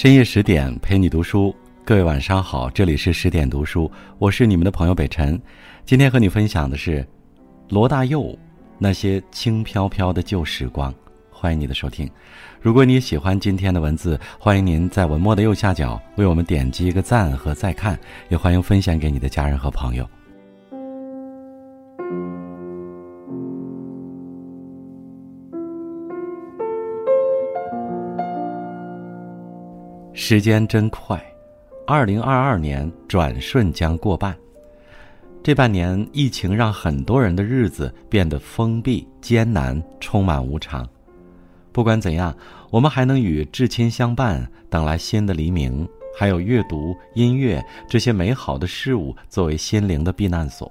深夜十点陪你读书，各位晚上好，这里是十点读书，我是你们的朋友北辰。今天和你分享的是罗大佑那些轻飘飘的旧时光。欢迎你的收听。如果你喜欢今天的文字，欢迎您在文末的右下角为我们点击一个赞和再看，也欢迎分享给你的家人和朋友。时间真快，二零二二年转瞬将过半。这半年，疫情让很多人的日子变得封闭、艰难、充满无常。不管怎样，我们还能与至亲相伴，等来新的黎明。还有阅读、音乐这些美好的事物作为心灵的避难所。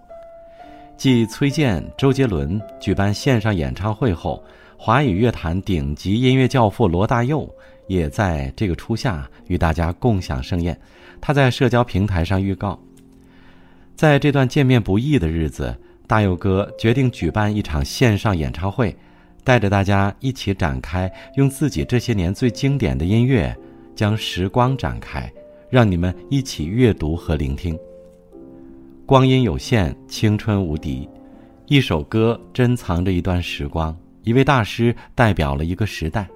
继崔健、周杰伦举办线上演唱会后，华语乐坛顶级音乐教父罗大佑也在这个初夏与大家共享盛宴。他在社交平台上预告，在这段见面不易的日子，大佑哥决定举办一场线上演唱会。带着大家一起展开，用自己这些年最经典的音乐，将时光展开，让你们一起阅读和聆听。光阴有限，青春无敌，一首歌珍藏着一段时光，一位大师代表了一个时代。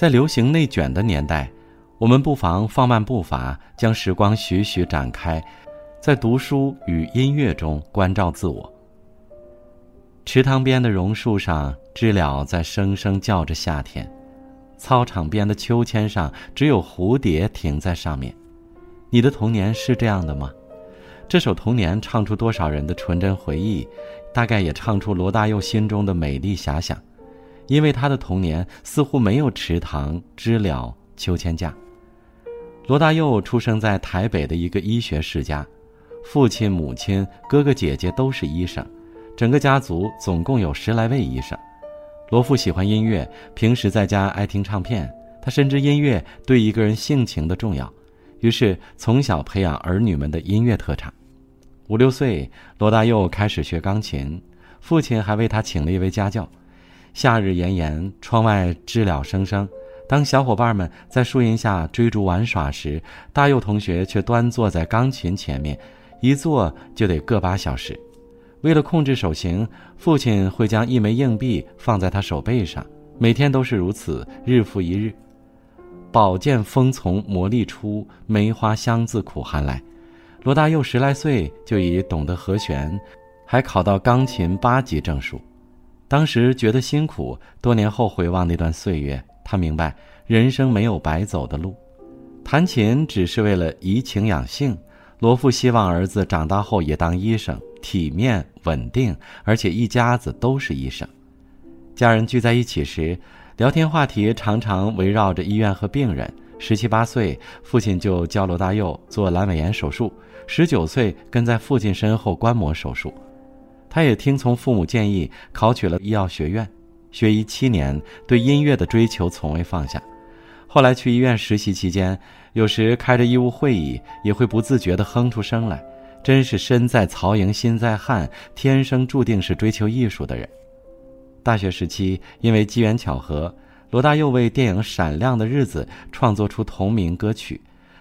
在流行内卷的年代，我们不妨放慢步伐，将时光徐徐展开，在读书与音乐中关照自我。池塘边的榕树上，知了在声声叫着夏天；操场边的秋千上，只有蝴蝶停在上面。你的童年是这样的吗？这首《童年》唱出多少人的纯真回忆，大概也唱出罗大佑心中的美丽遐想。因为他的童年似乎没有池塘、知了、秋千架。罗大佑出生在台北的一个医学世家，父亲、母亲、哥哥姐姐都是医生。整个家族总共有十来位医生。罗父喜欢音乐，平时在家爱听唱片。他深知音乐对一个人性情的重要，于是从小培养儿女们的音乐特长。五六岁，罗大佑开始学钢琴，父亲还为他请了一位家教。夏日炎炎，窗外知了声声。当小伙伴们在树荫下追逐玩耍时，大佑同学却端坐在钢琴前面，一坐就得个把小时。为了控制手型，父亲会将一枚硬币放在他手背上，每天都是如此，日复一日。宝剑锋从磨砺出，梅花香自苦寒来。罗大佑十来岁就已懂得和弦，还考到钢琴八级证书。当时觉得辛苦，多年后回望那段岁月，他明白人生没有白走的路。弹琴只是为了怡情养性。罗父希望儿子长大后也当医生。体面稳定，而且一家子都是医生。家人聚在一起时，聊天话题常常围绕着医院和病人。十七八岁，父亲就教罗大佑做阑尾炎手术；十九岁，跟在父亲身后观摩手术。他也听从父母建议，考取了医药学院，学医七年，对音乐的追求从未放下。后来去医院实习期间，有时开着医务会议，也会不自觉地哼出声来。真是身在曹营心在汉，天生注定是追求艺术的人。大学时期，因为机缘巧合，罗大佑为电影《闪亮的日子》创作出同名歌曲，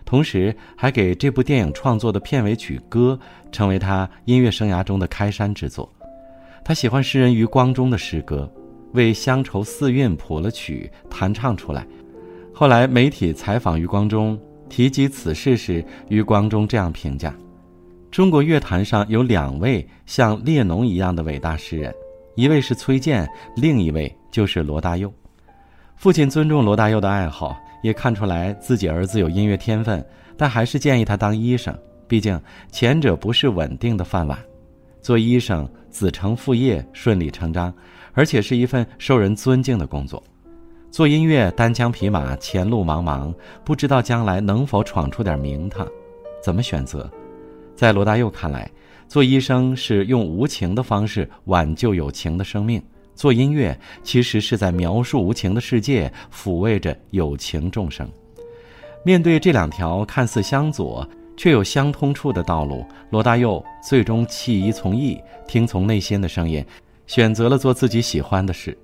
同时还给这部电影创作的片尾曲歌，成为他音乐生涯中的开山之作。他喜欢诗人余光中的诗歌，为《乡愁四韵》谱了曲，弹唱出来。后来媒体采访余光中，提及此事时，余光中这样评价。中国乐坛上有两位像列侬一样的伟大诗人，一位是崔健，另一位就是罗大佑。父亲尊重罗大佑的爱好，也看出来自己儿子有音乐天分，但还是建议他当医生。毕竟前者不是稳定的饭碗，做医生子承父业，顺理成章，而且是一份受人尊敬的工作。做音乐单枪匹马，前路茫茫，不知道将来能否闯出点名堂，怎么选择？在罗大佑看来，做医生是用无情的方式挽救有情的生命；做音乐其实是在描述无情的世界，抚慰着有情众生。面对这两条看似相左却有相通处的道路，罗大佑最终弃医从艺，听从内心的声音，选择了做自己喜欢的事。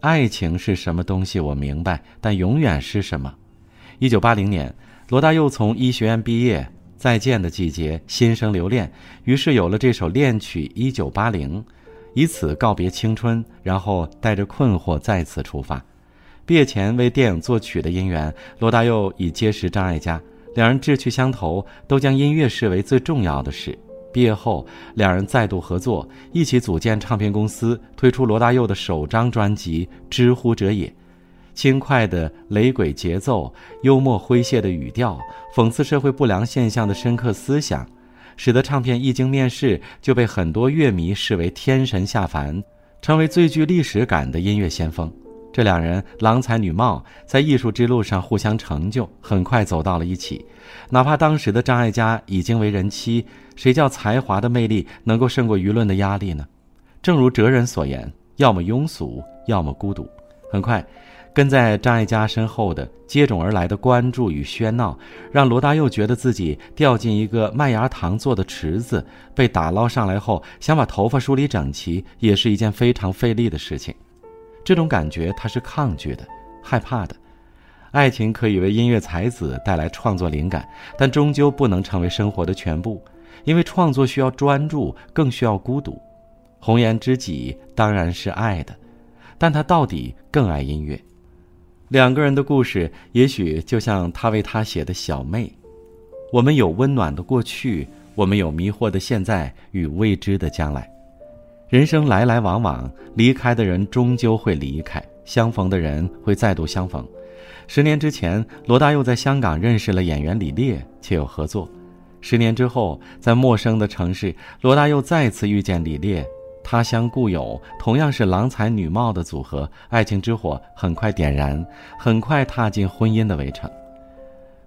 爱情是什么东西？我明白，但永远是什么？一九八零年，罗大佑从医学院毕业，再见的季节，心生留恋，于是有了这首恋曲《一九八零》，以此告别青春，然后带着困惑再次出发。毕业前为电影作曲的姻缘，罗大佑已结识张艾嘉，两人志趣相投，都将音乐视为最重要的事。毕业后，两人再度合作，一起组建唱片公司，推出罗大佑的首张专辑《知乎者也》。轻快的雷鬼节奏，幽默诙谐的语调，讽刺社会不良现象的深刻思想，使得唱片一经面世就被很多乐迷视为天神下凡，成为最具历史感的音乐先锋。这两人郎才女貌，在艺术之路上互相成就，很快走到了一起。哪怕当时的张艾嘉已经为人妻，谁叫才华的魅力能够胜过舆论的压力呢？正如哲人所言：“要么庸俗，要么孤独。”很快，跟在张艾嘉身后的接踵而来的关注与喧闹，让罗大佑觉得自己掉进一个麦芽糖做的池子，被打捞上来后，想把头发梳理整齐，也是一件非常费力的事情。这种感觉他是抗拒的，害怕的。爱情可以为音乐才子带来创作灵感，但终究不能成为生活的全部，因为创作需要专注，更需要孤独。红颜知己当然是爱的，但他到底更爱音乐。两个人的故事，也许就像他为她写的小妹。我们有温暖的过去，我们有迷惑的现在与未知的将来。人生来来往往，离开的人终究会离开，相逢的人会再度相逢。十年之前，罗大佑在香港认识了演员李烈，且有合作。十年之后，在陌生的城市，罗大佑再次遇见李烈，他乡故友，同样是郎才女貌的组合，爱情之火很快点燃，很快踏进婚姻的围城。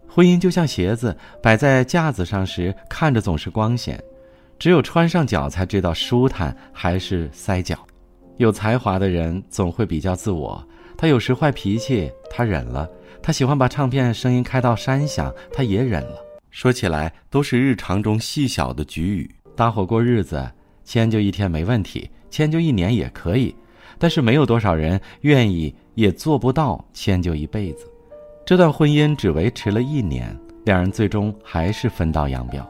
婚姻就像鞋子，摆在架子上时，看着总是光鲜。只有穿上脚才知道舒坦还是塞脚。有才华的人总会比较自我。他有时坏脾气，他忍了；他喜欢把唱片声音开到山响，他也忍了。说起来都是日常中细小的局语。搭伙过日子，迁就一天没问题，迁就一年也可以。但是没有多少人愿意，也做不到迁就一辈子。这段婚姻只维持了一年，两人最终还是分道扬镳。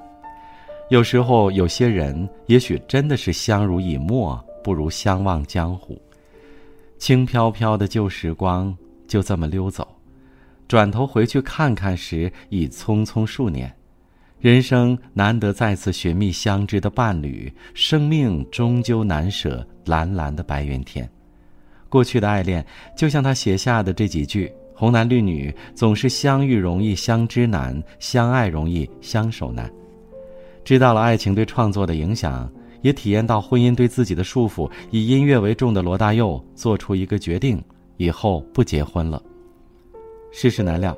有时候，有些人也许真的是相濡以沫，不如相忘江湖。轻飘飘的旧时光就这么溜走，转头回去看看时，已匆匆数年。人生难得再次寻觅相知的伴侣，生命终究难舍蓝蓝的白云天。过去的爱恋，就像他写下的这几句：“红男绿女总是相遇容易相知难，相爱容易相守难。”知道了爱情对创作的影响，也体验到婚姻对自己的束缚。以音乐为重的罗大佑做出一个决定：以后不结婚了。世事难料，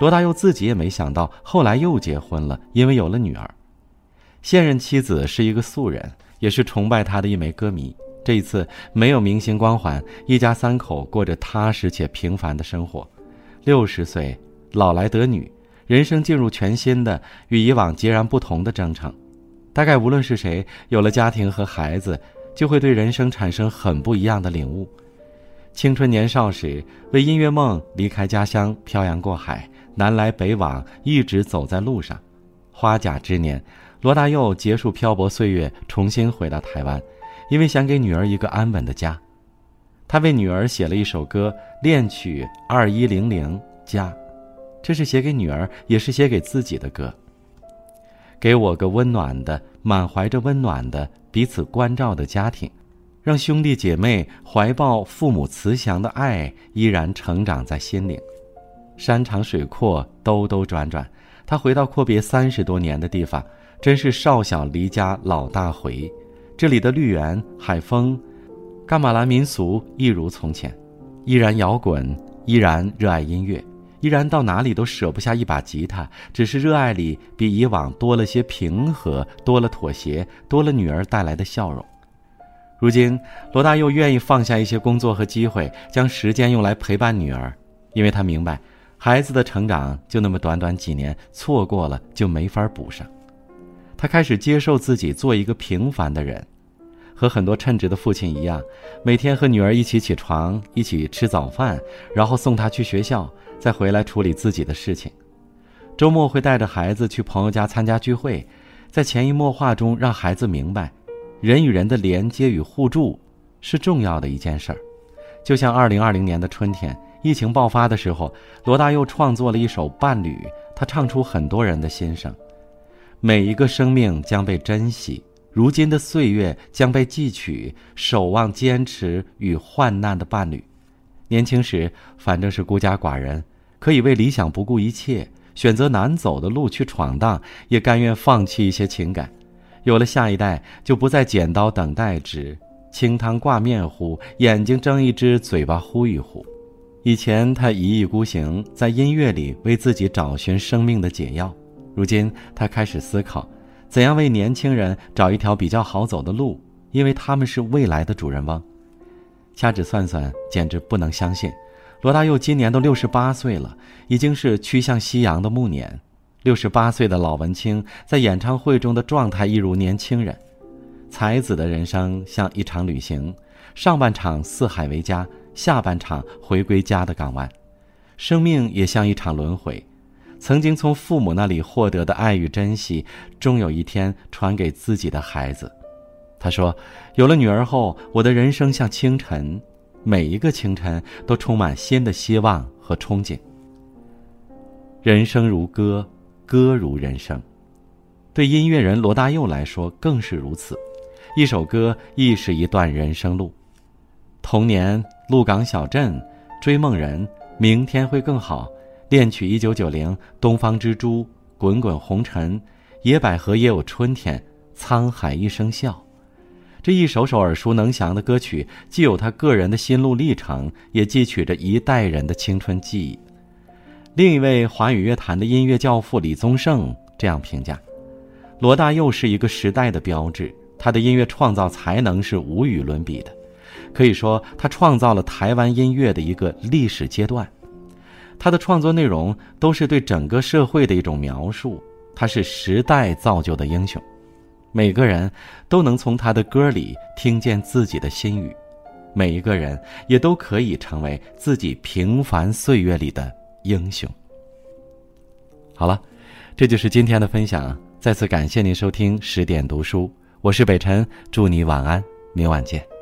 罗大佑自己也没想到，后来又结婚了，因为有了女儿。现任妻子是一个素人，也是崇拜他的一枚歌迷。这一次没有明星光环，一家三口过着踏实且平凡的生活。六十岁，老来得女。人生进入全新的、与以往截然不同的征程，大概无论是谁，有了家庭和孩子，就会对人生产生很不一样的领悟。青春年少时，为音乐梦离开家乡，漂洋过海，南来北往，一直走在路上。花甲之年，罗大佑结束漂泊岁月，重新回到台湾，因为想给女儿一个安稳的家。他为女儿写了一首歌，恋曲二一零零家。这是写给女儿，也是写给自己的歌。给我个温暖的、满怀着温暖的、彼此关照的家庭，让兄弟姐妹怀抱父母慈祥的爱，依然成长在心灵。山长水阔，兜兜转转，他回到阔别三十多年的地方，真是少小离家老大回。这里的绿园、海风、伽马兰民俗一如从前，依然摇滚，依然热爱音乐。依然到哪里都舍不下一把吉他，只是热爱里比以往多了些平和，多了妥协，多了女儿带来的笑容。如今，罗大佑愿意放下一些工作和机会，将时间用来陪伴女儿，因为他明白，孩子的成长就那么短短几年，错过了就没法补上。他开始接受自己做一个平凡的人，和很多称职的父亲一样，每天和女儿一起起床，一起吃早饭，然后送她去学校。再回来处理自己的事情。周末会带着孩子去朋友家参加聚会，在潜移默化中让孩子明白，人与人的连接与互助是重要的一件事儿。就像二零二零年的春天，疫情爆发的时候，罗大佑创作了一首《伴侣》，他唱出很多人的心声：每一个生命将被珍惜，如今的岁月将被记取，守望坚持与患难的伴侣。年轻时反正是孤家寡人，可以为理想不顾一切。选择难走的路去闯荡，也甘愿放弃一些情感。有了下一代，就不再剪刀等待纸，清汤挂面糊，眼睛睁一只，嘴巴呼一呼。以前他一意孤行，在音乐里为自己找寻生命的解药。如今他开始思考，怎样为年轻人找一条比较好走的路，因为他们是未来的主人翁。掐指算算，简直不能相信。罗大佑今年都六十八岁了，已经是趋向夕阳的暮年。六十八岁的老文青在演唱会中的状态一如年轻人。才子的人生像一场旅行，上半场四海为家，下半场回归家的港湾。生命也像一场轮回，曾经从父母那里获得的爱与珍惜，终有一天传给自己的孩子。他说：“有了女儿后，我的人生像清晨。”每一个清晨都充满新的希望和憧憬。人生如歌，歌如人生，对音乐人罗大佑来说更是如此。一首歌亦是一段人生路。童年，鹿港小镇，追梦人，明天会更好。恋曲一九九零，东方之珠，滚滚红尘，野百合也有春天，沧海一声笑。这一首首耳熟能详的歌曲，既有他个人的心路历程，也记取着一代人的青春记忆。另一位华语乐坛的音乐教父李宗盛这样评价：罗大佑是一个时代的标志，他的音乐创造才能是无与伦比的，可以说他创造了台湾音乐的一个历史阶段。他的创作内容都是对整个社会的一种描述，他是时代造就的英雄。每个人都能从他的歌里听见自己的心语，每一个人也都可以成为自己平凡岁月里的英雄。好了，这就是今天的分享。再次感谢您收听十点读书，我是北辰，祝你晚安，明晚见。